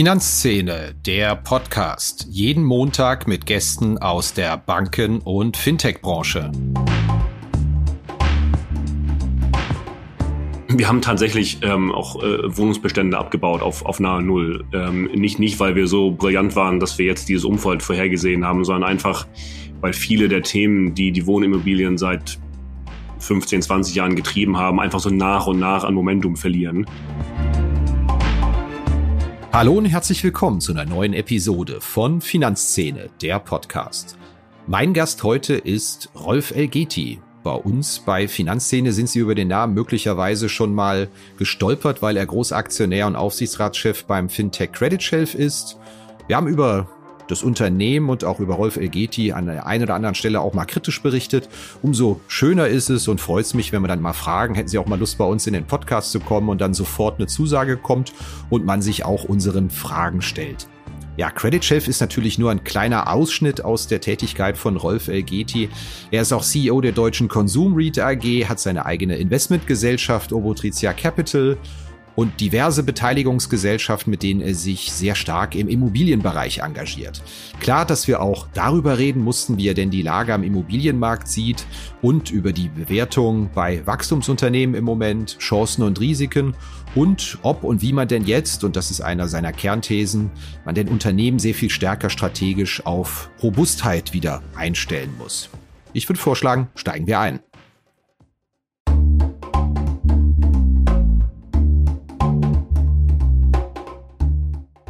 Finanzszene, der Podcast. Jeden Montag mit Gästen aus der Banken- und Fintech-Branche. Wir haben tatsächlich ähm, auch äh, Wohnungsbestände abgebaut auf, auf nahe Null. Ähm, nicht, nicht, weil wir so brillant waren, dass wir jetzt dieses Umfeld vorhergesehen haben, sondern einfach, weil viele der Themen, die die Wohnimmobilien seit 15, 20 Jahren getrieben haben, einfach so nach und nach an Momentum verlieren. Hallo und herzlich willkommen zu einer neuen Episode von Finanzszene, der Podcast. Mein Gast heute ist Rolf Elgeti. Bei uns bei Finanzszene sind Sie über den Namen möglicherweise schon mal gestolpert, weil er Großaktionär und Aufsichtsratschef beim Fintech Credit Shelf ist. Wir haben über das Unternehmen und auch über Rolf Elgeti an der einen oder anderen Stelle auch mal kritisch berichtet. Umso schöner ist es und freut es mich, wenn wir dann mal fragen, hätten Sie auch mal Lust bei uns in den Podcast zu kommen und dann sofort eine Zusage kommt und man sich auch unseren Fragen stellt. Ja, Credit Shelf ist natürlich nur ein kleiner Ausschnitt aus der Tätigkeit von Rolf Elgeti. Er ist auch CEO der deutschen Konsum REIT AG, hat seine eigene Investmentgesellschaft Obotritia Capital und diverse Beteiligungsgesellschaften, mit denen er sich sehr stark im Immobilienbereich engagiert. Klar, dass wir auch darüber reden mussten, wie er denn die Lage am Immobilienmarkt sieht und über die Bewertung bei Wachstumsunternehmen im Moment, Chancen und Risiken und ob und wie man denn jetzt, und das ist einer seiner Kernthesen, man den Unternehmen sehr viel stärker strategisch auf Robustheit wieder einstellen muss. Ich würde vorschlagen, steigen wir ein.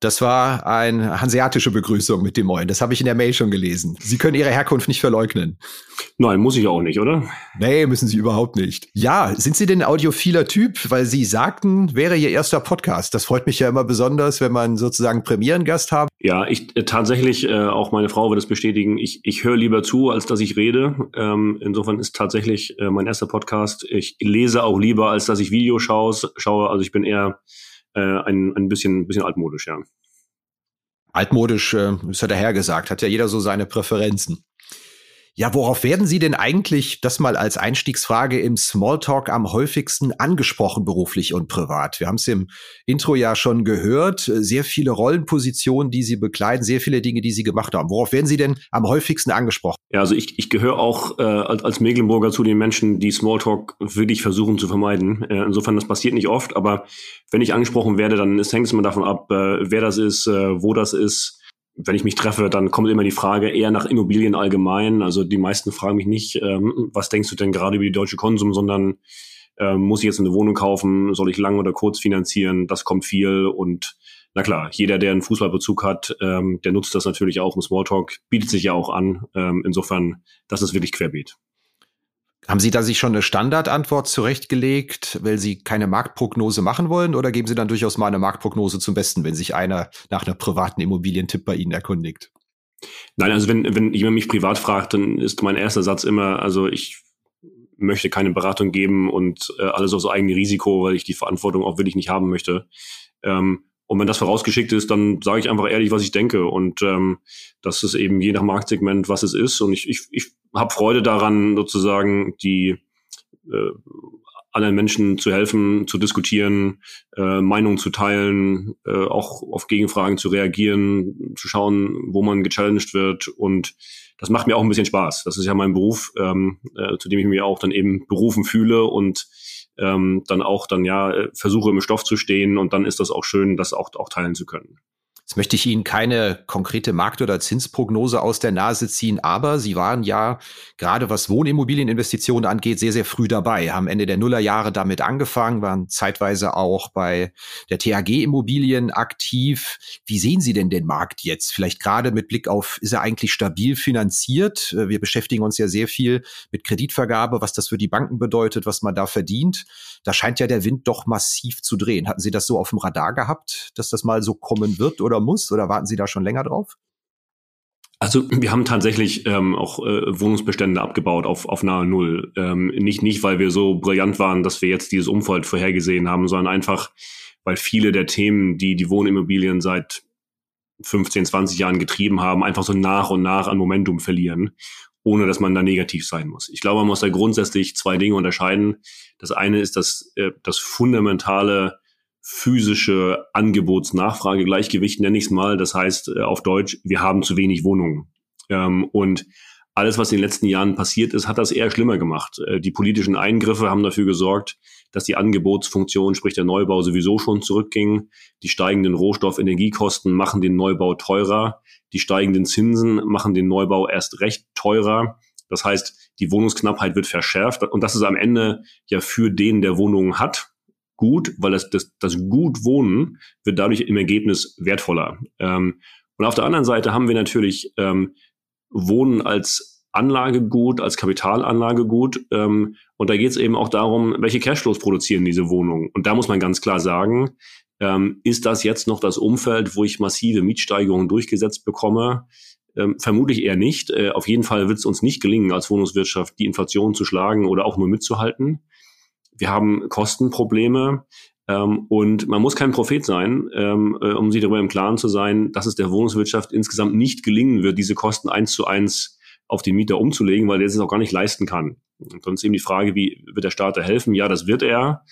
Das war eine hanseatische Begrüßung mit dem Moin. Das habe ich in der Mail schon gelesen. Sie können Ihre Herkunft nicht verleugnen. Nein, muss ich auch nicht, oder? Nee, müssen Sie überhaupt nicht. Ja, sind Sie denn ein audiophiler Typ? Weil Sie sagten, wäre Ihr erster Podcast. Das freut mich ja immer besonders, wenn man sozusagen Premierengast hat. Ja, ich äh, tatsächlich, äh, auch meine Frau wird es bestätigen, ich, ich höre lieber zu, als dass ich rede. Ähm, insofern ist tatsächlich äh, mein erster Podcast. Ich lese auch lieber, als dass ich Video schaue. schaue. Also ich bin eher äh, ein, ein bisschen, bisschen altmodisch, ja. Altmodisch äh, ist ja dahergesagt, hat ja jeder so seine Präferenzen. Ja, worauf werden Sie denn eigentlich, das mal als Einstiegsfrage im Smalltalk am häufigsten angesprochen, beruflich und privat? Wir haben es im Intro ja schon gehört, sehr viele Rollenpositionen, die Sie bekleiden, sehr viele Dinge, die Sie gemacht haben. Worauf werden Sie denn am häufigsten angesprochen? Ja, also ich, ich gehöre auch äh, als, als Mecklenburger zu den Menschen, die Smalltalk wirklich versuchen zu vermeiden. Äh, insofern, das passiert nicht oft, aber wenn ich angesprochen werde, dann hängt es immer davon ab, äh, wer das ist, äh, wo das ist, wenn ich mich treffe, dann kommt immer die Frage eher nach Immobilien allgemein. Also die meisten fragen mich nicht, ähm, was denkst du denn gerade über die deutsche Konsum, sondern ähm, muss ich jetzt eine Wohnung kaufen, soll ich lang oder kurz finanzieren? Das kommt viel und na klar, jeder, der einen Fußballbezug hat, ähm, der nutzt das natürlich auch im Smalltalk, bietet sich ja auch an. Ähm, insofern, das ist wirklich querbeet. Haben Sie da sich schon eine Standardantwort zurechtgelegt, weil Sie keine Marktprognose machen wollen, oder geben Sie dann durchaus mal eine Marktprognose zum Besten, wenn sich einer nach einer privaten Immobilientipp bei Ihnen erkundigt? Nein, also wenn, wenn jemand mich privat fragt, dann ist mein erster Satz immer, also ich möchte keine Beratung geben und äh, alles auf so eigene Risiko, weil ich die Verantwortung auch wirklich nicht haben möchte. Ähm, und wenn das vorausgeschickt ist, dann sage ich einfach ehrlich, was ich denke. Und ähm, das ist eben je nach Marktsegment, was es ist. Und ich, ich, ich habe Freude daran, sozusagen die äh, anderen Menschen zu helfen, zu diskutieren, äh, Meinungen zu teilen, äh, auch auf Gegenfragen zu reagieren, zu schauen, wo man gechallenged wird. Und das macht mir auch ein bisschen Spaß. Das ist ja mein Beruf, ähm, äh, zu dem ich mich auch dann eben berufen fühle und ähm, dann auch dann ja versuche im Stoff zu stehen und dann ist das auch schön, das auch, auch teilen zu können. Jetzt möchte ich Ihnen keine konkrete Markt- oder Zinsprognose aus der Nase ziehen, aber Sie waren ja gerade was Wohnimmobilieninvestitionen angeht, sehr, sehr früh dabei, haben Ende der Nullerjahre damit angefangen, waren zeitweise auch bei der THG Immobilien aktiv. Wie sehen Sie denn den Markt jetzt? Vielleicht gerade mit Blick auf, ist er eigentlich stabil finanziert? Wir beschäftigen uns ja sehr viel mit Kreditvergabe, was das für die Banken bedeutet, was man da verdient. Da scheint ja der Wind doch massiv zu drehen. Hatten Sie das so auf dem Radar gehabt, dass das mal so kommen wird? Oder oder muss? Oder warten Sie da schon länger drauf? Also wir haben tatsächlich ähm, auch äh, Wohnungsbestände abgebaut auf, auf nahe Null. Ähm, nicht, nicht, weil wir so brillant waren, dass wir jetzt dieses Umfeld vorhergesehen haben, sondern einfach, weil viele der Themen, die die Wohnimmobilien seit 15, 20 Jahren getrieben haben, einfach so nach und nach an Momentum verlieren, ohne dass man da negativ sein muss. Ich glaube, man muss da grundsätzlich zwei Dinge unterscheiden. Das eine ist das, äh, das fundamentale physische Angebots-Nachfrage-Gleichgewicht, nenne ich es mal. Das heißt äh, auf Deutsch, wir haben zu wenig Wohnungen. Ähm, und alles, was in den letzten Jahren passiert ist, hat das eher schlimmer gemacht. Äh, die politischen Eingriffe haben dafür gesorgt, dass die Angebotsfunktion, sprich der Neubau, sowieso schon zurückging. Die steigenden Rohstoff-Energiekosten machen den Neubau teurer. Die steigenden Zinsen machen den Neubau erst recht teurer. Das heißt, die Wohnungsknappheit wird verschärft. Und das ist am Ende ja für den, der Wohnungen hat, gut, weil das, das, das gut Wohnen wird dadurch im Ergebnis wertvoller. Ähm, und auf der anderen Seite haben wir natürlich ähm, Wohnen als Anlagegut, als Kapitalanlagegut. Ähm, und da geht es eben auch darum, welche Cashflows produzieren diese Wohnungen. Und da muss man ganz klar sagen, ähm, ist das jetzt noch das Umfeld, wo ich massive Mietsteigerungen durchgesetzt bekomme? Ähm, vermutlich eher nicht. Äh, auf jeden Fall wird es uns nicht gelingen, als Wohnungswirtschaft die Inflation zu schlagen oder auch nur mitzuhalten wir haben Kostenprobleme. Ähm, und man muss kein Prophet sein, ähm, äh, um sich darüber im Klaren zu sein, dass es der Wohnungswirtschaft insgesamt nicht gelingen wird, diese Kosten eins zu eins auf den Mieter umzulegen, weil der es auch gar nicht leisten kann. Und ist eben die Frage, wie wird der Staat da helfen? Ja, das wird er.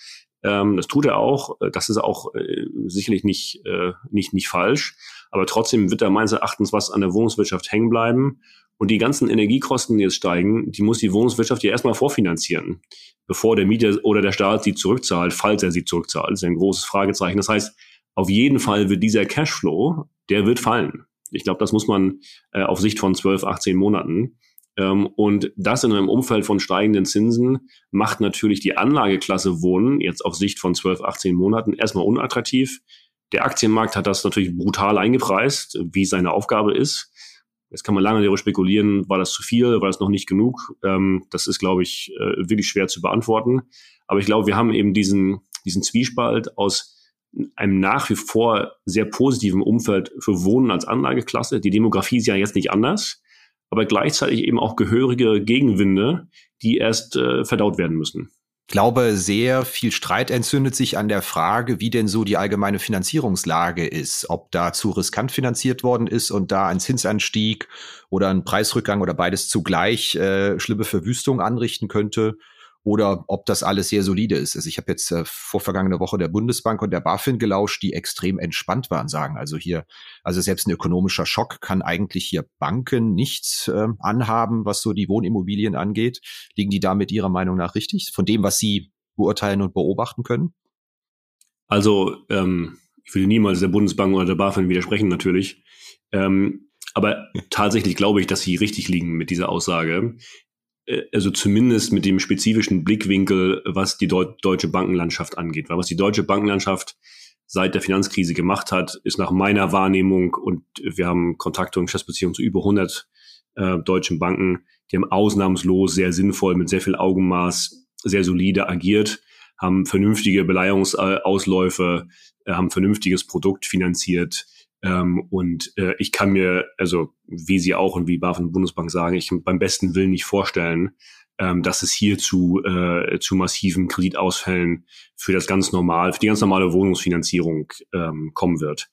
Ähm, das tut er auch. Das ist auch äh, sicherlich nicht, äh, nicht, nicht falsch. Aber trotzdem wird da meines Erachtens was an der Wohnungswirtschaft hängen bleiben. Und die ganzen Energiekosten, die jetzt steigen, die muss die Wohnungswirtschaft ja erstmal vorfinanzieren, bevor der Mieter oder der Staat sie zurückzahlt, falls er sie zurückzahlt. Das ist ein großes Fragezeichen. Das heißt, auf jeden Fall wird dieser Cashflow, der wird fallen. Ich glaube, das muss man äh, auf Sicht von 12, 18 Monaten. Ähm, und das in einem Umfeld von steigenden Zinsen macht natürlich die Anlageklasse Wohnen jetzt auf Sicht von 12, 18 Monaten erstmal unattraktiv. Der Aktienmarkt hat das natürlich brutal eingepreist, wie seine Aufgabe ist. Jetzt kann man lange darüber spekulieren, war das zu viel, war das noch nicht genug? Ähm, das ist, glaube ich, äh, wirklich schwer zu beantworten. Aber ich glaube, wir haben eben diesen, diesen Zwiespalt aus einem nach wie vor sehr positiven Umfeld für Wohnen als Anlageklasse. Die Demografie ist ja jetzt nicht anders, aber gleichzeitig eben auch gehörige Gegenwinde, die erst äh, verdaut werden müssen. Ich glaube, sehr viel Streit entzündet sich an der Frage, wie denn so die allgemeine Finanzierungslage ist, ob da zu riskant finanziert worden ist und da ein Zinsanstieg oder ein Preisrückgang oder beides zugleich äh, schlimme Verwüstung anrichten könnte oder ob das alles sehr solide ist. Also ich habe jetzt äh, vor vergangene Woche der Bundesbank und der BaFin gelauscht, die extrem entspannt waren, sagen also hier, also selbst ein ökonomischer Schock kann eigentlich hier Banken nichts äh, anhaben, was so die Wohnimmobilien angeht. Liegen die damit Ihrer Meinung nach richtig, von dem, was Sie beurteilen und beobachten können? Also ähm, ich will niemals der Bundesbank oder der BaFin widersprechen natürlich. Ähm, aber tatsächlich glaube ich, dass sie richtig liegen mit dieser Aussage. Äh, also zumindest mit dem spezifischen Blickwinkel, was die Deu deutsche Bankenlandschaft angeht. Weil was die deutsche Bankenlandschaft seit der Finanzkrise gemacht hat, ist nach meiner Wahrnehmung, und wir haben Kontakte und Geschäftsbeziehungen zu über 100 äh, deutschen Banken, die haben ausnahmslos sehr sinnvoll, mit sehr viel Augenmaß, sehr solide agiert, haben vernünftige Beleihungsausläufe, äh, haben vernünftiges Produkt finanziert, ähm, und äh, ich kann mir, also wie Sie auch und wie BaFin und Bundesbank sagen, ich beim besten Willen nicht vorstellen, ähm, dass es hier zu, äh, zu massiven Kreditausfällen für das ganz normal, für die ganz normale Wohnungsfinanzierung ähm, kommen wird.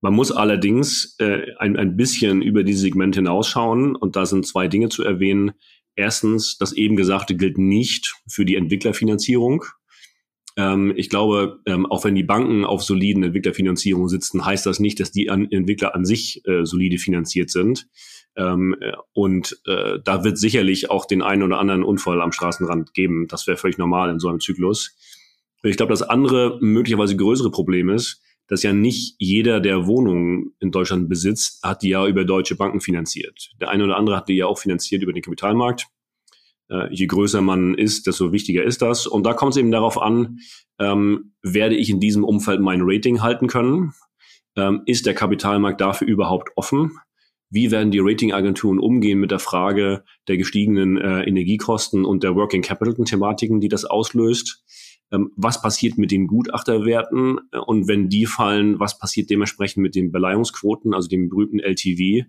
Man muss allerdings äh, ein, ein bisschen über diese Segmente hinausschauen und da sind zwei Dinge zu erwähnen. erstens, das eben Gesagte gilt nicht für die Entwicklerfinanzierung. Ähm, ich glaube, ähm, auch wenn die Banken auf soliden Entwicklerfinanzierung sitzen, heißt das nicht, dass die Entwickler an sich äh, solide finanziert sind. Ähm, äh, und äh, da wird sicherlich auch den einen oder anderen Unfall am Straßenrand geben. Das wäre völlig normal in so einem Zyklus. Ich glaube, das andere möglicherweise größere Problem ist, dass ja nicht jeder, der Wohnungen in Deutschland besitzt, hat die ja über deutsche Banken finanziert. Der eine oder andere hat die ja auch finanziert über den Kapitalmarkt. Äh, je größer man ist, desto wichtiger ist das. Und da kommt es eben darauf an, ähm, werde ich in diesem Umfeld mein Rating halten können? Ähm, ist der Kapitalmarkt dafür überhaupt offen? Wie werden die Ratingagenturen umgehen mit der Frage der gestiegenen äh, Energiekosten und der Working Capital-Thematiken, die das auslöst? Ähm, was passiert mit den Gutachterwerten und wenn die fallen, was passiert dementsprechend mit den Beleihungsquoten, also dem berühmten LTV?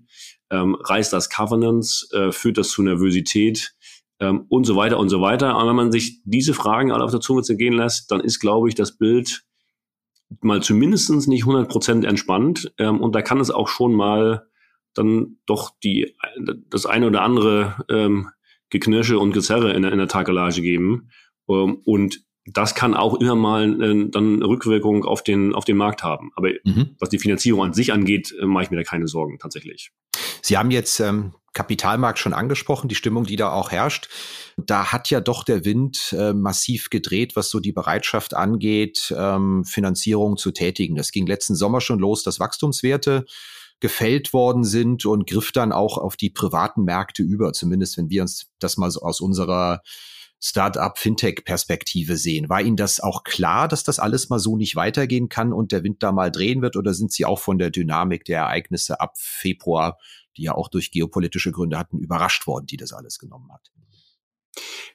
Ähm, reißt das Covenants? Äh, führt das zu Nervosität? Ähm, und so weiter und so weiter. Aber wenn man sich diese Fragen alle auf der Zunge zergehen lässt, dann ist, glaube ich, das Bild mal zumindestens nicht 100% entspannt. Ähm, und da kann es auch schon mal dann doch die, das eine oder andere ähm, Geknirsche und Gezerre in der, in der Takelage geben. Ähm, und das kann auch immer mal äh, dann Rückwirkung auf den, auf den Markt haben. Aber mhm. was die Finanzierung an sich angeht, äh, mache ich mir da keine Sorgen tatsächlich. Sie haben jetzt ähm, Kapitalmarkt schon angesprochen, die Stimmung, die da auch herrscht. Da hat ja doch der Wind äh, massiv gedreht, was so die Bereitschaft angeht, ähm, Finanzierung zu tätigen. Das ging letzten Sommer schon los, dass Wachstumswerte gefällt worden sind und griff dann auch auf die privaten Märkte über, zumindest wenn wir uns das mal so aus unserer Startup-Fintech-Perspektive sehen. War Ihnen das auch klar, dass das alles mal so nicht weitergehen kann und der Wind da mal drehen wird? Oder sind Sie auch von der Dynamik der Ereignisse ab Februar, die ja auch durch geopolitische Gründe hatten, überrascht worden, die das alles genommen hat?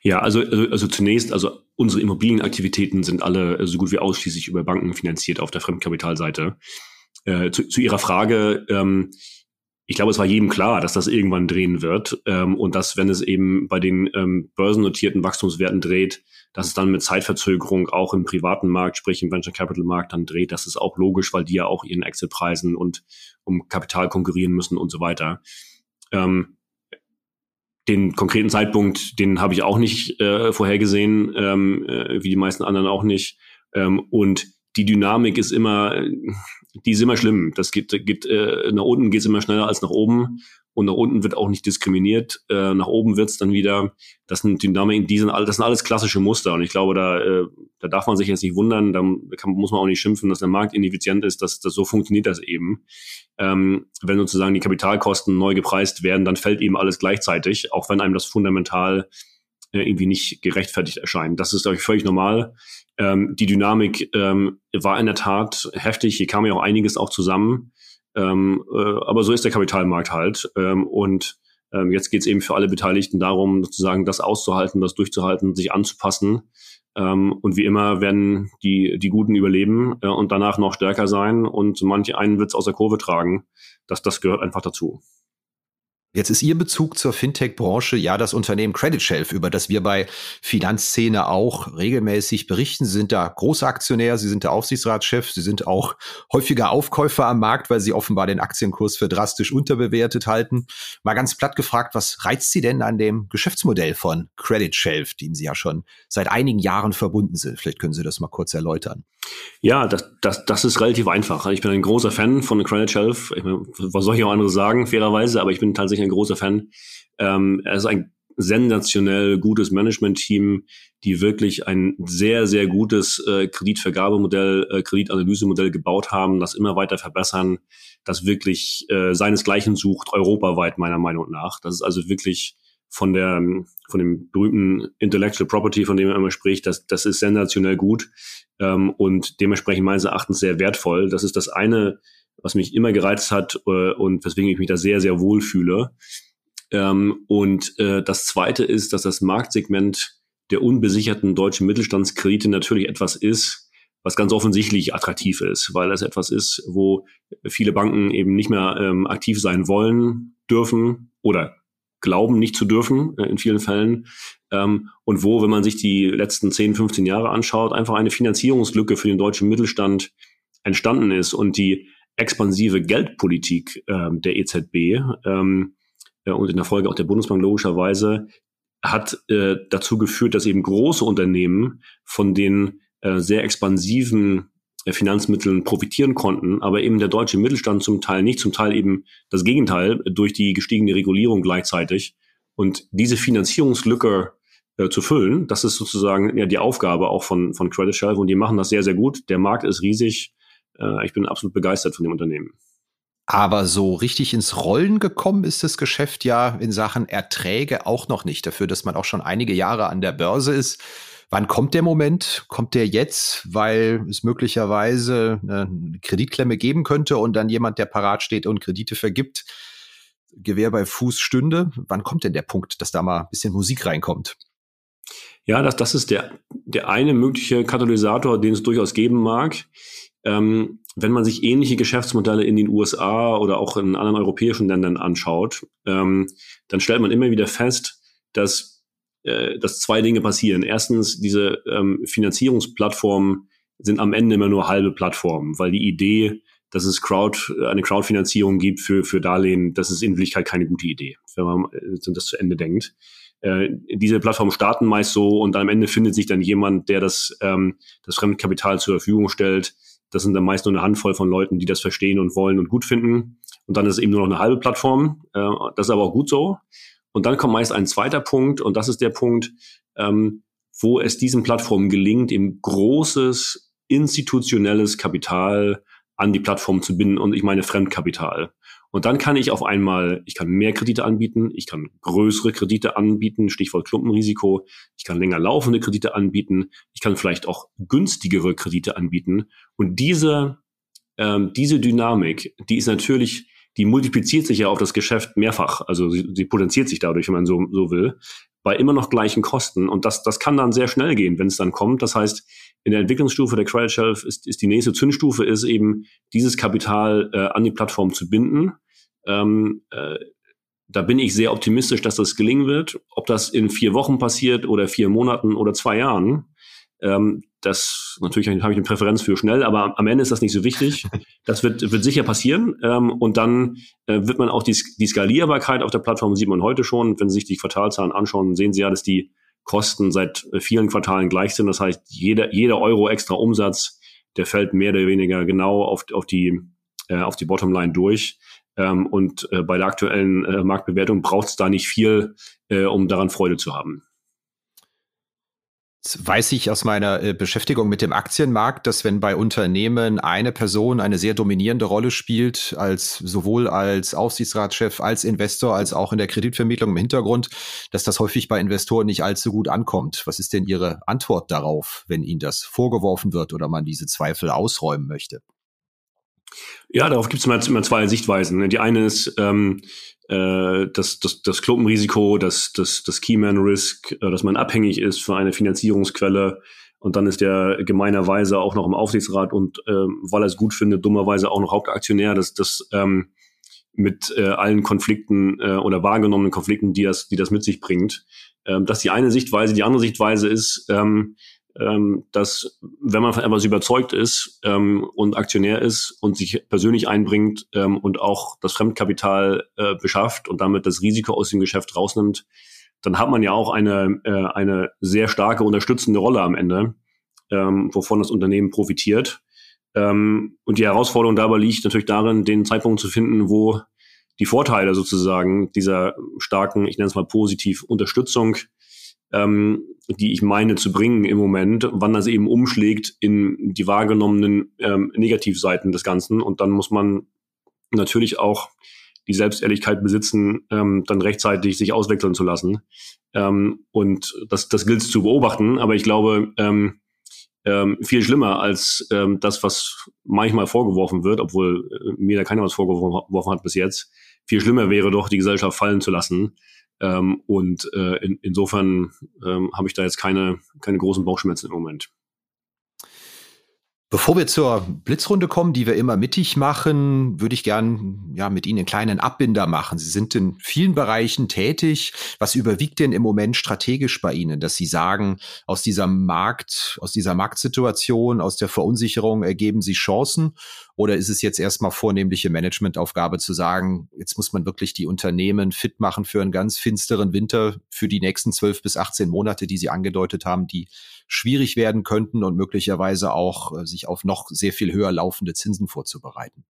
Ja, also, also, also zunächst, also unsere Immobilienaktivitäten sind alle so gut wie ausschließlich über Banken finanziert auf der Fremdkapitalseite. Äh, zu, zu Ihrer Frage, ähm, ich glaube, es war jedem klar, dass das irgendwann drehen wird ähm, und dass, wenn es eben bei den ähm, börsennotierten Wachstumswerten dreht, dass es dann mit Zeitverzögerung auch im privaten Markt, sprich im Venture Capital Markt dann dreht. Das ist auch logisch, weil die ja auch ihren Exit-Preisen und um Kapital konkurrieren müssen und so weiter. Ähm, den konkreten Zeitpunkt, den habe ich auch nicht äh, vorhergesehen, ähm, äh, wie die meisten anderen auch nicht. Ähm, und die Dynamik ist immer, die ist immer schlimm. Das geht, geht äh, nach unten geht es immer schneller als nach oben und nach unten wird auch nicht diskriminiert. Äh, nach oben wird's dann wieder, das sind Dynamiken, die sind, all, das sind alles klassische Muster und ich glaube, da, äh, da darf man sich jetzt nicht wundern, da kann, muss man auch nicht schimpfen, dass der Markt ineffizient ist, dass, dass so funktioniert das eben. Ähm, wenn sozusagen die Kapitalkosten neu gepreist werden, dann fällt eben alles gleichzeitig, auch wenn einem das fundamental äh, irgendwie nicht gerechtfertigt erscheint. Das ist, glaube ich, völlig normal. Ähm, die Dynamik ähm, war in der Tat heftig. Hier kam ja auch einiges auch zusammen. Ähm, äh, aber so ist der Kapitalmarkt halt. Ähm, und ähm, jetzt geht es eben für alle Beteiligten darum, sozusagen das auszuhalten, das durchzuhalten, sich anzupassen. Ähm, und wie immer werden die, die Guten überleben äh, und danach noch stärker sein und manche einen wird es aus der Kurve tragen. Das, das gehört einfach dazu. Jetzt ist Ihr Bezug zur Fintech-Branche ja das Unternehmen Credit Shelf, über das wir bei Finanzszene auch regelmäßig berichten. Sie sind da großer Aktionär, Sie sind der Aufsichtsratschef, Sie sind auch häufiger Aufkäufer am Markt, weil Sie offenbar den Aktienkurs für drastisch unterbewertet halten. Mal ganz platt gefragt, was reizt Sie denn an dem Geschäftsmodell von Credit Shelf, dem Sie ja schon seit einigen Jahren verbunden sind? Vielleicht können Sie das mal kurz erläutern. Ja, das, das, das ist relativ einfach. Ich bin ein großer Fan von Credit Shelf. Ich meine, was soll ich auch anderes sagen, fairerweise, aber ich bin tatsächlich ein großer Fan. Ähm, er ist ein sensationell gutes Management-Team, die wirklich ein sehr, sehr gutes äh, Kreditvergabemodell, äh, Kreditanalysemodell gebaut haben, das immer weiter verbessern, das wirklich äh, seinesgleichen sucht, europaweit meiner Meinung nach. Das ist also wirklich von der von dem berühmten Intellectual Property, von dem er immer spricht, das, das ist sensationell gut ähm, und dementsprechend meines Erachtens sehr wertvoll. Das ist das eine, was mich immer gereizt hat äh, und weswegen ich mich da sehr, sehr wohl fühle. Ähm, und äh, das zweite ist, dass das Marktsegment der unbesicherten deutschen Mittelstandskredite natürlich etwas ist, was ganz offensichtlich attraktiv ist, weil das etwas ist, wo viele Banken eben nicht mehr ähm, aktiv sein wollen, dürfen oder glauben nicht zu dürfen äh, in vielen Fällen. Ähm, und wo, wenn man sich die letzten 10, 15 Jahre anschaut, einfach eine Finanzierungslücke für den deutschen Mittelstand entstanden ist und die expansive Geldpolitik ähm, der EZB ähm, äh, und in der Folge auch der Bundesbank logischerweise hat äh, dazu geführt, dass eben große Unternehmen von den äh, sehr expansiven Finanzmitteln profitieren konnten, aber eben der deutsche Mittelstand zum Teil nicht, zum Teil eben das Gegenteil durch die gestiegene Regulierung gleichzeitig. Und diese Finanzierungslücke äh, zu füllen, das ist sozusagen ja die Aufgabe auch von, von Credit Shelf und die machen das sehr, sehr gut. Der Markt ist riesig. Äh, ich bin absolut begeistert von dem Unternehmen. Aber so richtig ins Rollen gekommen ist das Geschäft ja in Sachen Erträge auch noch nicht. Dafür, dass man auch schon einige Jahre an der Börse ist. Wann kommt der Moment? Kommt der jetzt, weil es möglicherweise eine Kreditklemme geben könnte und dann jemand, der parat steht und Kredite vergibt, Gewehr bei Fuß stünde? Wann kommt denn der Punkt, dass da mal ein bisschen Musik reinkommt? Ja, das, das ist der, der eine mögliche Katalysator, den es durchaus geben mag. Ähm, wenn man sich ähnliche Geschäftsmodelle in den USA oder auch in anderen europäischen Ländern anschaut, ähm, dann stellt man immer wieder fest, dass, äh, dass zwei Dinge passieren. Erstens, diese ähm, Finanzierungsplattformen sind am Ende immer nur halbe Plattformen, weil die Idee, dass es Crowd, eine Crowdfinanzierung gibt für, für Darlehen, das ist in Wirklichkeit keine gute Idee, wenn man äh, das zu Ende denkt. Äh, diese Plattformen starten meist so und am Ende findet sich dann jemand, der das, ähm, das Fremdkapital zur Verfügung stellt, das sind dann meist nur eine Handvoll von Leuten, die das verstehen und wollen und gut finden. Und dann ist es eben nur noch eine halbe Plattform. Äh, das ist aber auch gut so. Und dann kommt meist ein zweiter Punkt, und das ist der Punkt, ähm, wo es diesen Plattformen gelingt, eben großes institutionelles Kapital an die Plattform zu binden und ich meine Fremdkapital. Und dann kann ich auf einmal, ich kann mehr Kredite anbieten, ich kann größere Kredite anbieten, Stichwort Klumpenrisiko, ich kann länger laufende Kredite anbieten, ich kann vielleicht auch günstigere Kredite anbieten. Und diese, ähm, diese Dynamik, die ist natürlich, die multipliziert sich ja auf das Geschäft mehrfach. Also sie, sie potenziert sich dadurch, wenn man so, so will, bei immer noch gleichen Kosten. Und das, das kann dann sehr schnell gehen, wenn es dann kommt. Das heißt, in der Entwicklungsstufe der Credit Shelf ist, ist die nächste Zündstufe ist eben dieses Kapital äh, an die Plattform zu binden. Ähm, äh, da bin ich sehr optimistisch, dass das gelingen wird. Ob das in vier Wochen passiert oder vier Monaten oder zwei Jahren, ähm, das natürlich habe ich eine Präferenz für schnell, aber am Ende ist das nicht so wichtig. Das wird, wird sicher passieren. Ähm, und dann äh, wird man auch die, die Skalierbarkeit auf der Plattform sieht man heute schon. Wenn Sie sich die Quartalzahlen anschauen, sehen Sie ja, dass die Kosten seit vielen Quartalen gleich sind. Das heißt, jeder, jeder Euro extra Umsatz, der fällt mehr oder weniger genau auf, auf die, äh, auf die Bottomline durch. Ähm, und äh, bei der aktuellen äh, Marktbewertung braucht es da nicht viel, äh, um daran Freude zu haben. Weiß ich aus meiner äh, Beschäftigung mit dem Aktienmarkt, dass wenn bei Unternehmen eine Person eine sehr dominierende Rolle spielt, als sowohl als Aufsichtsratschef, als Investor, als auch in der Kreditvermittlung im Hintergrund, dass das häufig bei Investoren nicht allzu gut ankommt. Was ist denn Ihre Antwort darauf, wenn Ihnen das vorgeworfen wird oder man diese Zweifel ausräumen möchte? Ja, darauf gibt es immer, immer, zwei Sichtweisen. Die eine ist ähm, äh, das, das, das Klumpenrisiko, das, das, das Keyman-Risk, äh, dass man abhängig ist für eine Finanzierungsquelle. Und dann ist der gemeinerweise auch noch im Aufsichtsrat und äh, weil er es gut findet, dummerweise auch noch Hauptaktionär, dass das ähm, mit äh, allen Konflikten äh, oder wahrgenommenen Konflikten, die das, die das mit sich bringt. Ähm, das ist die eine Sichtweise. Die andere Sichtweise ist, ähm, ähm, dass wenn man von etwas überzeugt ist ähm, und Aktionär ist und sich persönlich einbringt ähm, und auch das Fremdkapital äh, beschafft und damit das Risiko aus dem Geschäft rausnimmt, dann hat man ja auch eine, äh, eine sehr starke unterstützende Rolle am Ende, ähm, wovon das Unternehmen profitiert. Ähm, und die Herausforderung dabei liegt natürlich darin, den Zeitpunkt zu finden, wo die Vorteile sozusagen dieser starken, ich nenne es mal positiv, Unterstützung ähm, die ich meine zu bringen im Moment, wann das eben umschlägt in die wahrgenommenen ähm, Negativseiten des Ganzen. Und dann muss man natürlich auch die Selbstehrlichkeit besitzen, ähm, dann rechtzeitig sich auswechseln zu lassen. Ähm, und das, das gilt zu beobachten. Aber ich glaube, ähm, ähm, viel schlimmer als ähm, das, was manchmal vorgeworfen wird, obwohl äh, mir da keiner was vorgeworfen hat bis jetzt. Viel schlimmer wäre doch, die Gesellschaft fallen zu lassen ähm, und äh, in, insofern ähm, habe ich da jetzt keine, keine großen Bauchschmerzen im Moment. Bevor wir zur Blitzrunde kommen, die wir immer mittig machen, würde ich gern ja mit Ihnen einen kleinen Abbinder machen. Sie sind in vielen Bereichen tätig. Was überwiegt denn im Moment strategisch bei Ihnen, dass Sie sagen, aus dieser Markt, aus dieser Marktsituation, aus der Verunsicherung ergeben sich Chancen? Oder ist es jetzt erstmal vornehmliche Managementaufgabe zu sagen, jetzt muss man wirklich die Unternehmen fit machen für einen ganz finsteren Winter, für die nächsten zwölf bis 18 Monate, die Sie angedeutet haben, die schwierig werden könnten und möglicherweise auch äh, sich auf noch sehr viel höher laufende Zinsen vorzubereiten?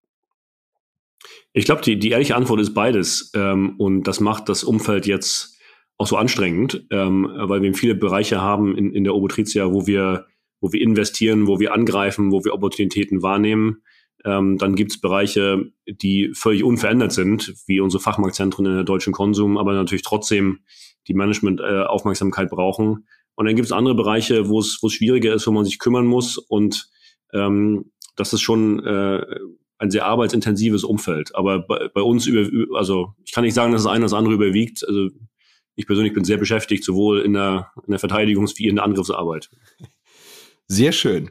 Ich glaube, die, die ehrliche Antwort ist beides. Ähm, und das macht das Umfeld jetzt auch so anstrengend, ähm, weil wir viele Bereiche haben in, in der Obotritia, wo wir, wo wir investieren, wo wir angreifen, wo wir Opportunitäten wahrnehmen. Ähm, dann gibt es Bereiche, die völlig unverändert sind, wie unsere Fachmarktzentren in der deutschen Konsum, aber natürlich trotzdem die Management-Aufmerksamkeit äh, brauchen. Und dann gibt es andere Bereiche, wo es schwieriger ist, wo man sich kümmern muss. Und ähm, das ist schon äh, ein sehr arbeitsintensives Umfeld. Aber bei, bei uns über, also ich kann nicht sagen, dass das eine das andere überwiegt. Also ich persönlich bin sehr beschäftigt, sowohl in der, in der Verteidigungs- wie in der Angriffsarbeit. Sehr schön.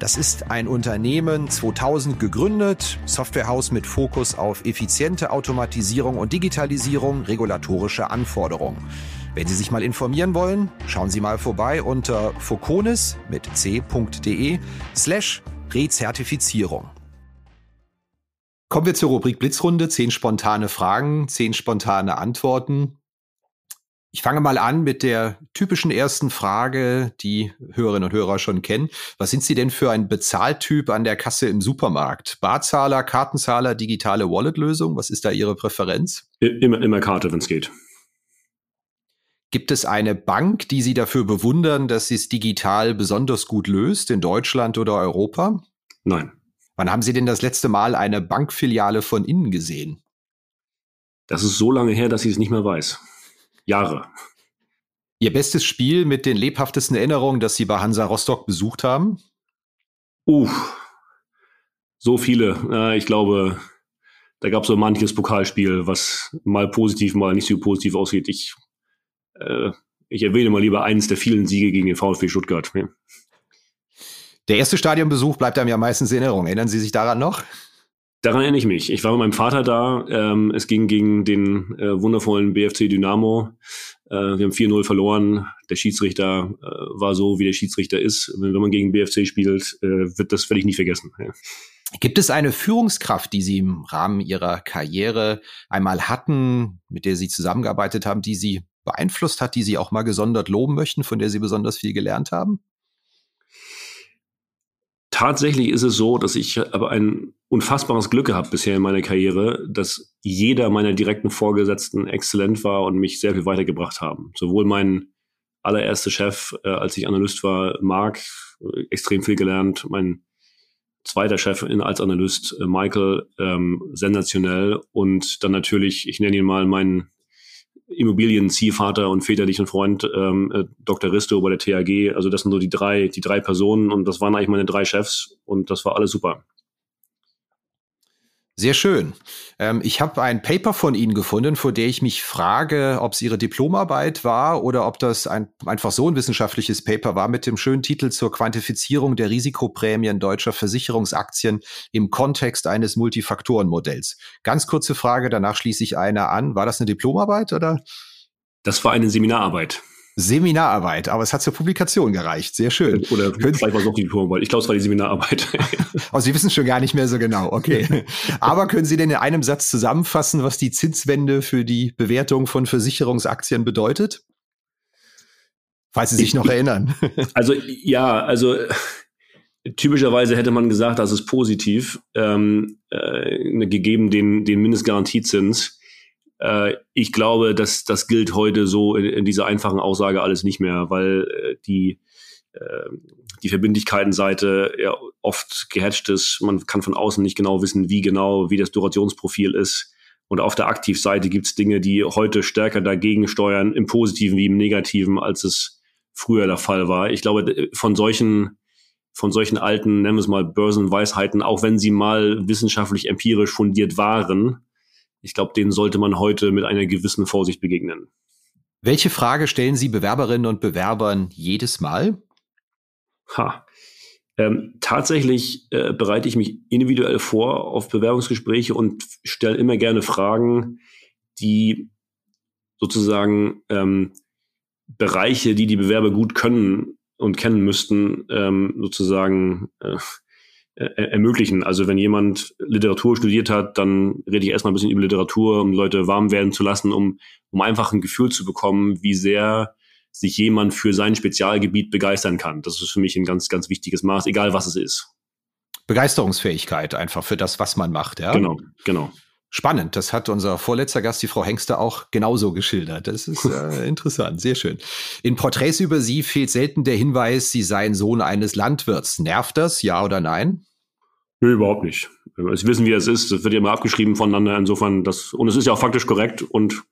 Das ist ein Unternehmen 2000 gegründet, Softwarehaus mit Fokus auf effiziente Automatisierung und Digitalisierung regulatorischer Anforderungen. Wenn Sie sich mal informieren wollen, schauen Sie mal vorbei unter foconis mit c.de slash Rezertifizierung. Kommen wir zur Rubrik Blitzrunde. Zehn spontane Fragen, zehn spontane Antworten. Ich fange mal an mit der typischen ersten Frage, die Hörerinnen und Hörer schon kennen. Was sind Sie denn für ein Bezahltyp an der Kasse im Supermarkt? Barzahler, Kartenzahler, digitale Wallet-Lösung? Was ist da Ihre Präferenz? Immer, immer Karte, wenn es geht. Gibt es eine Bank, die Sie dafür bewundern, dass sie es digital besonders gut löst, in Deutschland oder Europa? Nein. Wann haben Sie denn das letzte Mal eine Bankfiliale von innen gesehen? Das ist so lange her, dass ich es nicht mehr weiß. Jahre. Ihr bestes Spiel mit den lebhaftesten Erinnerungen, das Sie bei Hansa Rostock besucht haben? Uh, so viele. Äh, ich glaube, da gab es so manches Pokalspiel, was mal positiv, mal nicht so positiv aussieht. Ich, äh, ich erwähne mal lieber eines der vielen Siege gegen den VfB Stuttgart. Der erste Stadionbesuch bleibt einem ja meistens in Erinnerung. Erinnern Sie sich daran noch? Daran erinnere ich mich. Ich war mit meinem Vater da. Ähm, es ging gegen den äh, wundervollen BFC Dynamo. Äh, wir haben 4-0 verloren. Der Schiedsrichter äh, war so, wie der Schiedsrichter ist. Wenn, wenn man gegen BFC spielt, äh, wird das werde ich nie vergessen. Ja. Gibt es eine Führungskraft, die Sie im Rahmen Ihrer Karriere einmal hatten, mit der Sie zusammengearbeitet haben, die Sie beeinflusst hat, die Sie auch mal gesondert loben möchten, von der Sie besonders viel gelernt haben? Tatsächlich ist es so, dass ich aber ein unfassbares Glück gehabt bisher in meiner Karriere, dass jeder meiner direkten Vorgesetzten exzellent war und mich sehr viel weitergebracht haben. Sowohl mein allererster Chef, äh, als ich Analyst war, Mark, äh, extrem viel gelernt. Mein zweiter Chef in, als Analyst, äh, Michael, ähm, sensationell. Und dann natürlich, ich nenne ihn mal meinen Immobilien-Ziehvater und väterlichen Freund ähm, äh, Dr. Risto bei der TAG. Also das sind so die drei, die drei Personen und das waren eigentlich meine drei Chefs und das war alles super. Sehr schön. Ähm, ich habe ein Paper von Ihnen gefunden, vor der ich mich frage, ob es Ihre Diplomarbeit war oder ob das ein, einfach so ein wissenschaftliches Paper war mit dem schönen Titel zur Quantifizierung der Risikoprämien deutscher Versicherungsaktien im Kontext eines Multifaktorenmodells. Ganz kurze Frage, danach schließe ich eine an. War das eine Diplomarbeit oder? Das war eine Seminararbeit. Seminararbeit, aber es hat zur Publikation gereicht. Sehr schön. Oder vielleicht war es auch die Diplomarbeit. Ich glaube, es war die Seminararbeit. oh, Sie wissen schon gar nicht mehr so genau. Okay. aber können Sie denn in einem Satz zusammenfassen, was die Zinswende für die Bewertung von Versicherungsaktien bedeutet? Falls Sie sich noch erinnern. Also ja, also typischerweise hätte man gesagt, das ist positiv, ähm, äh, gegeben den, den Mindestgarantiezins. Äh, ich glaube, dass das gilt heute so in, in, dieser einfachen Aussage alles nicht mehr, weil äh, die, äh, die Verbindlichkeitenseite ja oft gehatcht ist. Man kann von außen nicht genau wissen, wie genau, wie das Durationsprofil ist. Und auf der Aktivseite gibt es Dinge, die heute stärker dagegen steuern, im Positiven wie im Negativen, als es früher der Fall war. Ich glaube, von solchen von solchen alten, nennen wir es mal Börsenweisheiten, auch wenn sie mal wissenschaftlich empirisch fundiert waren, ich glaube, denen sollte man heute mit einer gewissen Vorsicht begegnen. Welche Frage stellen Sie Bewerberinnen und Bewerbern jedes Mal? Ha. Ähm, tatsächlich äh, bereite ich mich individuell vor auf Bewerbungsgespräche und stelle immer gerne Fragen, die sozusagen ähm, Bereiche, die die Bewerber gut können und kennen müssten, ähm, sozusagen äh, äh, ermöglichen. Also wenn jemand Literatur studiert hat, dann rede ich erstmal ein bisschen über Literatur, um Leute warm werden zu lassen, um, um einfach ein Gefühl zu bekommen, wie sehr sich jemand für sein Spezialgebiet begeistern kann. Das ist für mich ein ganz, ganz wichtiges Maß, egal was es ist. Begeisterungsfähigkeit einfach für das, was man macht, ja? Genau, genau. Spannend, das hat unser vorletzter Gast, die Frau Hengster, auch genauso geschildert. Das ist äh, interessant, sehr schön. In Porträts über Sie fehlt selten der Hinweis, Sie seien Sohn eines Landwirts. Nervt das, ja oder nein? Nö, überhaupt nicht. Sie wissen, wie das ist. Das wird ja immer abgeschrieben voneinander. Insofern, das, und es ist ja auch faktisch korrekt und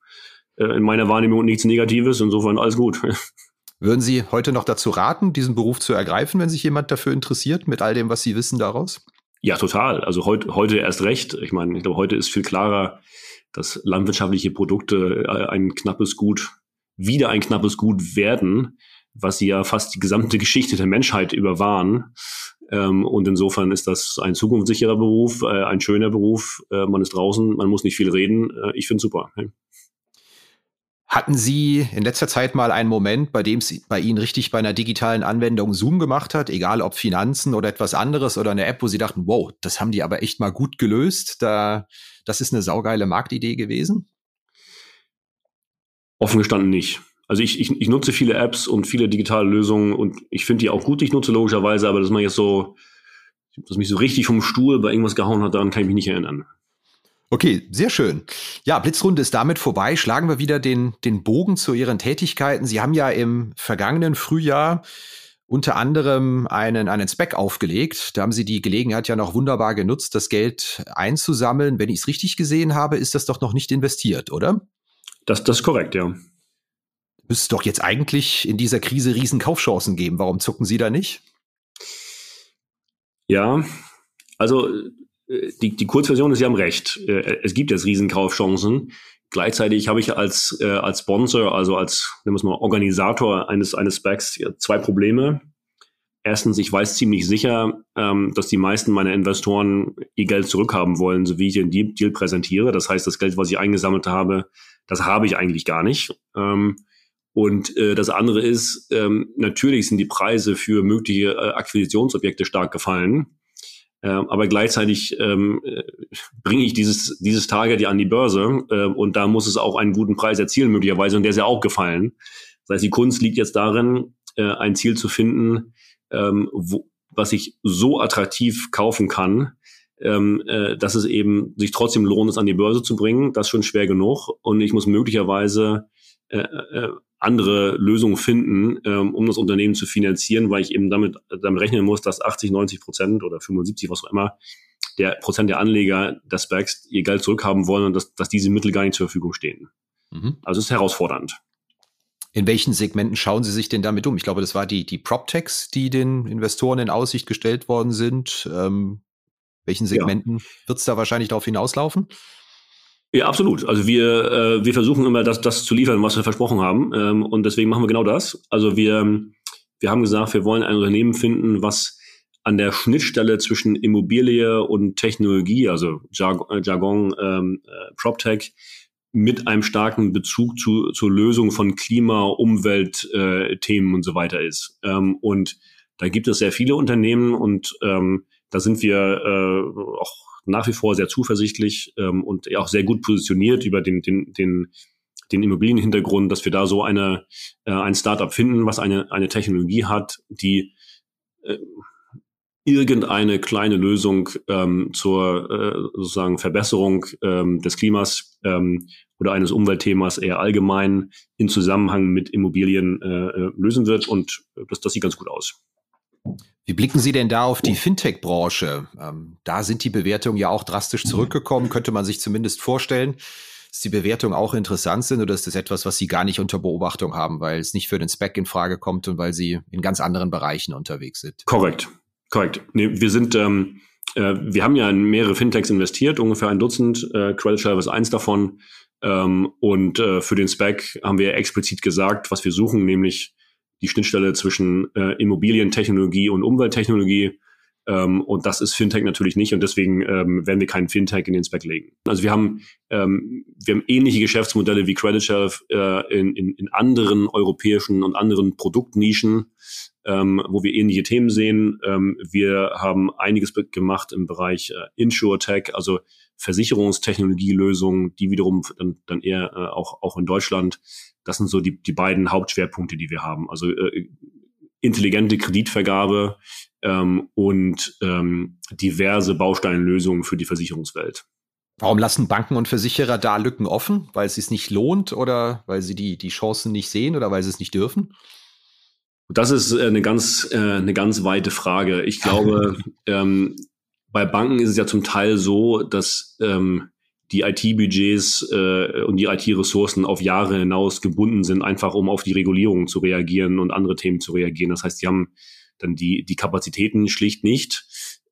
äh, in meiner Wahrnehmung nichts Negatives. Insofern alles gut. Würden Sie heute noch dazu raten, diesen Beruf zu ergreifen, wenn sich jemand dafür interessiert, mit all dem, was Sie wissen daraus? Ja, total. Also heute, heute erst recht. Ich meine, ich glaube, heute ist viel klarer, dass landwirtschaftliche Produkte äh, ein knappes Gut, wieder ein knappes Gut werden, was sie ja fast die gesamte Geschichte der Menschheit über waren. Ähm, und insofern ist das ein zukunftssicherer Beruf, äh, ein schöner Beruf. Äh, man ist draußen, man muss nicht viel reden. ich finde super. Hatten Sie in letzter Zeit mal einen Moment, bei dem es bei Ihnen richtig bei einer digitalen Anwendung Zoom gemacht hat, egal ob Finanzen oder etwas anderes oder eine App, wo Sie dachten, wow, das haben die aber echt mal gut gelöst, da, das ist eine saugeile Marktidee gewesen? Offen gestanden nicht. Also ich, ich, ich nutze viele Apps und viele digitale Lösungen und ich finde die auch gut, ich nutze logischerweise, aber dass man jetzt so, dass mich so richtig vom Stuhl bei irgendwas gehauen hat, daran kann ich mich nicht erinnern. Okay, sehr schön. Ja, Blitzrunde ist damit vorbei. Schlagen wir wieder den, den Bogen zu Ihren Tätigkeiten. Sie haben ja im vergangenen Frühjahr unter anderem einen, einen Spec aufgelegt. Da haben Sie die Gelegenheit ja noch wunderbar genutzt, das Geld einzusammeln. Wenn ich es richtig gesehen habe, ist das doch noch nicht investiert, oder? Das, das ist korrekt, ja. Müsste doch jetzt eigentlich in dieser Krise riesen Kaufchancen geben. Warum zucken Sie da nicht? Ja, also die, die Kurzversion ist, Sie haben recht. Äh, es gibt jetzt Riesenkaufchancen. Gleichzeitig habe ich als, äh, als Sponsor, also als nehmen wir es mal, Organisator eines, eines Specs zwei Probleme. Erstens, ich weiß ziemlich sicher, ähm, dass die meisten meiner Investoren ihr Geld zurückhaben wollen, so wie ich den Deal präsentiere. Das heißt, das Geld, was ich eingesammelt habe, das habe ich eigentlich gar nicht. Ähm, und äh, das andere ist, ähm, natürlich sind die Preise für mögliche äh, Akquisitionsobjekte stark gefallen. Ähm, aber gleichzeitig ähm, äh, bringe ich dieses, dieses Target ja an die Börse äh, und da muss es auch einen guten Preis erzielen möglicherweise und der ist ja auch gefallen. Das heißt, die Kunst liegt jetzt darin, äh, ein Ziel zu finden, ähm, wo, was ich so attraktiv kaufen kann, ähm, äh, dass es eben sich trotzdem lohnt, es an die Börse zu bringen. Das ist schon schwer genug und ich muss möglicherweise äh, äh, andere Lösungen finden, ähm, um das Unternehmen zu finanzieren, weil ich eben damit, damit rechnen muss, dass 80, 90 Prozent oder 75, was auch immer, der Prozent der Anleger des Specs ihr Geld zurückhaben wollen und dass, dass diese Mittel gar nicht zur Verfügung stehen. Mhm. Also es ist herausfordernd. In welchen Segmenten schauen Sie sich denn damit um? Ich glaube, das war die, die PropTechs, die den Investoren in Aussicht gestellt worden sind. Ähm, welchen Segmenten ja. wird es da wahrscheinlich darauf hinauslaufen? Ja, absolut. Also wir, äh, wir versuchen immer, das, das zu liefern, was wir versprochen haben. Ähm, und deswegen machen wir genau das. Also wir, wir haben gesagt, wir wollen ein Unternehmen finden, was an der Schnittstelle zwischen Immobilie und Technologie, also Jargon, äh, Jargon ähm, äh, PropTech, mit einem starken Bezug zu, zur Lösung von Klima, Umweltthemen äh, und so weiter ist. Ähm, und da gibt es sehr viele Unternehmen und ähm, da sind wir äh, auch nach wie vor sehr zuversichtlich ähm, und auch sehr gut positioniert über den, den, den, den Immobilienhintergrund, dass wir da so eine, äh, ein Startup finden, was eine, eine Technologie hat, die äh, irgendeine kleine Lösung ähm, zur äh, sozusagen Verbesserung ähm, des Klimas ähm, oder eines Umweltthemas eher allgemein in Zusammenhang mit Immobilien äh, äh lösen wird. Und das, das sieht ganz gut aus. Wie blicken Sie denn da auf die Fintech-Branche? Ähm, da sind die Bewertungen ja auch drastisch zurückgekommen, könnte man sich zumindest vorstellen. Dass die Bewertungen auch interessant sind oder ist das etwas, was Sie gar nicht unter Beobachtung haben, weil es nicht für den Spec in Frage kommt und weil Sie in ganz anderen Bereichen unterwegs sind? Korrekt, korrekt. Nee, wir sind, ähm, äh, wir haben ja in mehrere Fintechs investiert, ungefähr ein Dutzend. Äh, Credit Share ist eins davon. Ähm, und äh, für den Spec haben wir explizit gesagt, was wir suchen, nämlich die Schnittstelle zwischen äh, Immobilientechnologie und Umwelttechnologie. Ähm, und das ist Fintech natürlich nicht und deswegen ähm, werden wir keinen Fintech in den Spec legen. Also wir haben, ähm, wir haben ähnliche Geschäftsmodelle wie Credit Shelf äh, in, in, in anderen europäischen und anderen Produktnischen, ähm, wo wir ähnliche Themen sehen. Ähm, wir haben einiges gemacht im Bereich äh, InsurTech, also Versicherungstechnologielösungen, die wiederum dann, dann eher äh, auch, auch in Deutschland das sind so die, die beiden Hauptschwerpunkte, die wir haben. Also äh, intelligente Kreditvergabe ähm, und ähm, diverse Bausteinlösungen für die Versicherungswelt. Warum lassen Banken und Versicherer da Lücken offen? Weil es sich nicht lohnt oder weil sie die, die Chancen nicht sehen oder weil sie es nicht dürfen? Das ist äh, eine ganz, äh, eine ganz weite Frage. Ich glaube, ähm, bei Banken ist es ja zum Teil so, dass ähm, die IT-Budgets äh, und die IT-Ressourcen auf Jahre hinaus gebunden sind, einfach um auf die Regulierung zu reagieren und andere Themen zu reagieren. Das heißt, sie haben dann die, die Kapazitäten schlicht nicht.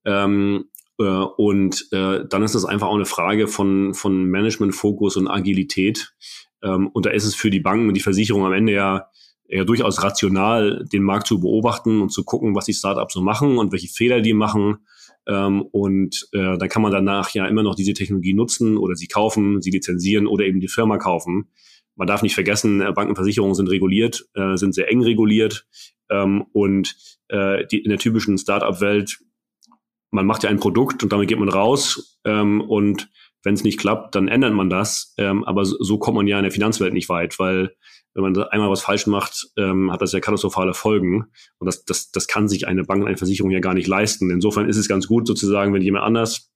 Ähm, äh, und äh, dann ist das einfach auch eine Frage von, von Management-Fokus und Agilität. Ähm, und da ist es für die Banken und die Versicherung am Ende ja ja durchaus rational, den Markt zu beobachten und zu gucken, was die Startups so machen und welche Fehler die machen ähm, und äh, dann kann man danach ja immer noch diese Technologie nutzen oder sie kaufen, sie lizenzieren oder eben die Firma kaufen. Man darf nicht vergessen, äh, Banken und sind reguliert, äh, sind sehr eng reguliert ähm, und äh, die, in der typischen Startup-Welt, man macht ja ein Produkt und damit geht man raus ähm, und wenn es nicht klappt, dann ändert man das. Ähm, aber so, so kommt man ja in der Finanzwelt nicht weit, weil wenn man einmal was falsch macht, ähm, hat das ja katastrophale Folgen. Und das, das, das kann sich eine Bank, eine Versicherung ja gar nicht leisten. Insofern ist es ganz gut sozusagen, wenn jemand anders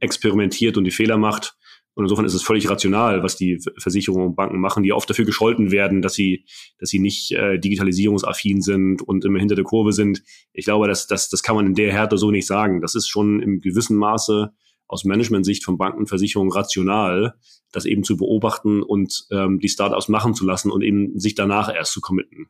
experimentiert und die Fehler macht. Und insofern ist es völlig rational, was die Versicherungen und Banken machen, die oft dafür gescholten werden, dass sie, dass sie nicht äh, digitalisierungsaffin sind und immer hinter der Kurve sind. Ich glaube, das, das, das kann man in der Härte so nicht sagen. Das ist schon im gewissen Maße aus Management-Sicht von Banken Versicherungen rational, das eben zu beobachten und ähm, die Startups machen zu lassen und eben sich danach erst zu committen.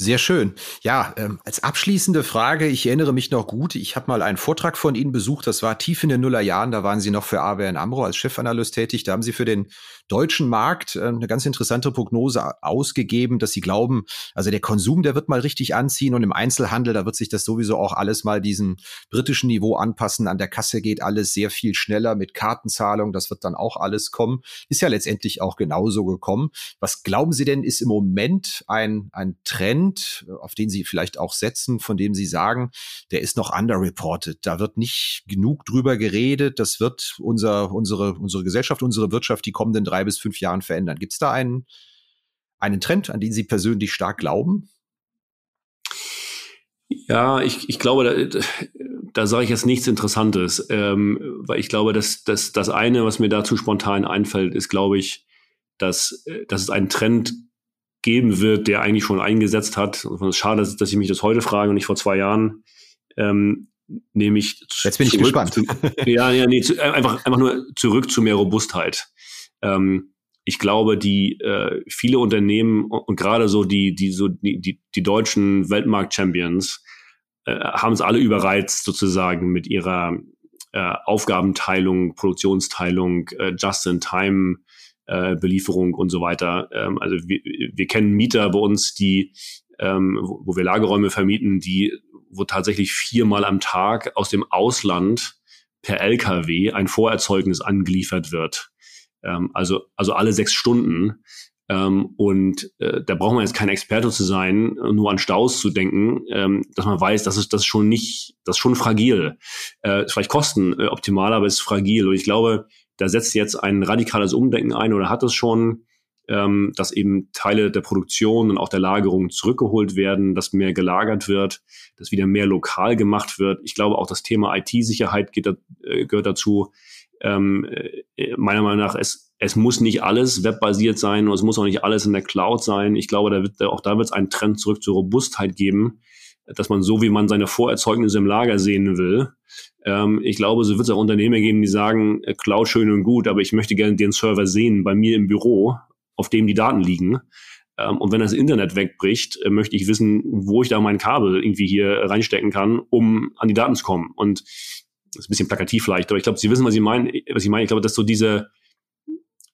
Sehr schön. Ja, ähm, als abschließende Frage, ich erinnere mich noch gut, ich habe mal einen Vortrag von Ihnen besucht, das war tief in den Nullerjahren, da waren Sie noch für ABN AMRO als Chefanalyst tätig, da haben Sie für den deutschen Markt äh, eine ganz interessante Prognose ausgegeben, dass Sie glauben, also der Konsum, der wird mal richtig anziehen und im Einzelhandel, da wird sich das sowieso auch alles mal diesem britischen Niveau anpassen, an der Kasse geht alles sehr viel schneller mit Kartenzahlung, das wird dann auch alles kommen, ist ja letztendlich auch genauso gekommen. Was glauben Sie denn, ist im Moment ein, ein Trend, Trend, auf den Sie vielleicht auch setzen, von dem Sie sagen, der ist noch underreported. Da wird nicht genug drüber geredet. Das wird unser, unsere, unsere Gesellschaft, unsere Wirtschaft die kommenden drei bis fünf Jahren verändern. Gibt es da einen, einen Trend, an den Sie persönlich stark glauben? Ja, ich, ich glaube, da, da sage ich jetzt nichts Interessantes, ähm, weil ich glaube, dass, dass das eine, was mir dazu spontan einfällt, ist, glaube ich, dass, dass es einen Trend geben wird, der eigentlich schon eingesetzt hat. Und es ist schade, dass ich mich das heute frage und nicht vor zwei Jahren. Ähm, nämlich Jetzt bin ich gespannt. Zu, ja, ja, nee, zu, äh, einfach, einfach nur zurück zu mehr Robustheit. Ähm, ich glaube, die äh, viele Unternehmen und, gerade so die, die, so die, die, die deutschen Weltmarkt-Champions äh, haben es alle überreizt sozusagen mit ihrer äh, Aufgabenteilung, Produktionsteilung, äh, Just-in-Time äh, Belieferung und so weiter. Ähm, also wir, wir kennen Mieter bei uns, die, ähm, wo, wo wir Lagerräume vermieten, die, wo tatsächlich viermal am Tag aus dem Ausland per LKW ein Vorerzeugnis angeliefert wird. Ähm, also, also alle sechs Stunden. Ähm, und äh, da braucht man jetzt kein Experte zu sein, nur an Staus zu denken, ähm, dass man weiß, das ist das ist schon nicht, das ist schon fragil. Äh, ist vielleicht kostenoptimal, aber ist fragil. Und ich glaube, da setzt jetzt ein radikales Umdenken ein oder hat es schon, ähm, dass eben Teile der Produktion und auch der Lagerung zurückgeholt werden, dass mehr gelagert wird, dass wieder mehr lokal gemacht wird. Ich glaube auch das Thema IT-Sicherheit geht, äh, gehört dazu. Ähm, äh, meiner Meinung nach, es, es muss nicht alles webbasiert sein und es muss auch nicht alles in der Cloud sein. Ich glaube, da wird, auch da wird es einen Trend zurück zur Robustheit geben, dass man so, wie man seine Vorerzeugnisse im Lager sehen will, ähm, ich glaube, so wird es auch Unternehmer geben, die sagen, äh, Cloud schön und gut, aber ich möchte gerne den Server sehen bei mir im Büro, auf dem die Daten liegen. Ähm, und wenn das Internet wegbricht, äh, möchte ich wissen, wo ich da mein Kabel irgendwie hier reinstecken kann, um an die Daten zu kommen. Und das ist ein bisschen plakativ vielleicht, aber ich glaube, Sie wissen, was ich meine. Was ich meine, ich glaube, dass so diese,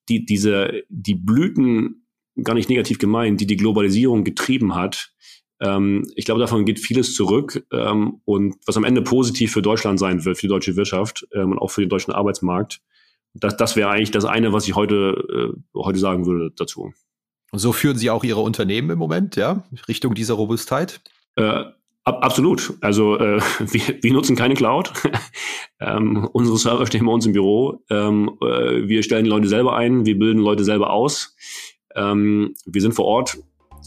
die, diese, die Blüten gar nicht negativ gemeint, die die Globalisierung getrieben hat. Ähm, ich glaube, davon geht vieles zurück ähm, und was am Ende positiv für Deutschland sein wird, für die deutsche Wirtschaft ähm, und auch für den deutschen Arbeitsmarkt. Das, das wäre eigentlich das eine, was ich heute, äh, heute sagen würde dazu. Und so führen Sie auch Ihre Unternehmen im Moment, ja, Richtung dieser Robustheit? Äh, Ab, absolut. Also äh, wir, wir nutzen keine Cloud. ähm, unsere Server stehen bei uns im Büro. Ähm, äh, wir stellen die Leute selber ein, wir bilden Leute selber aus. Ähm, wir sind vor Ort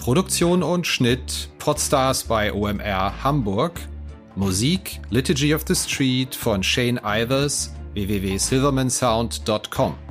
Produktion und Schnitt Podstars bei OMR Hamburg. Musik Liturgy of the Street von Shane Ivers www.silvermansound.com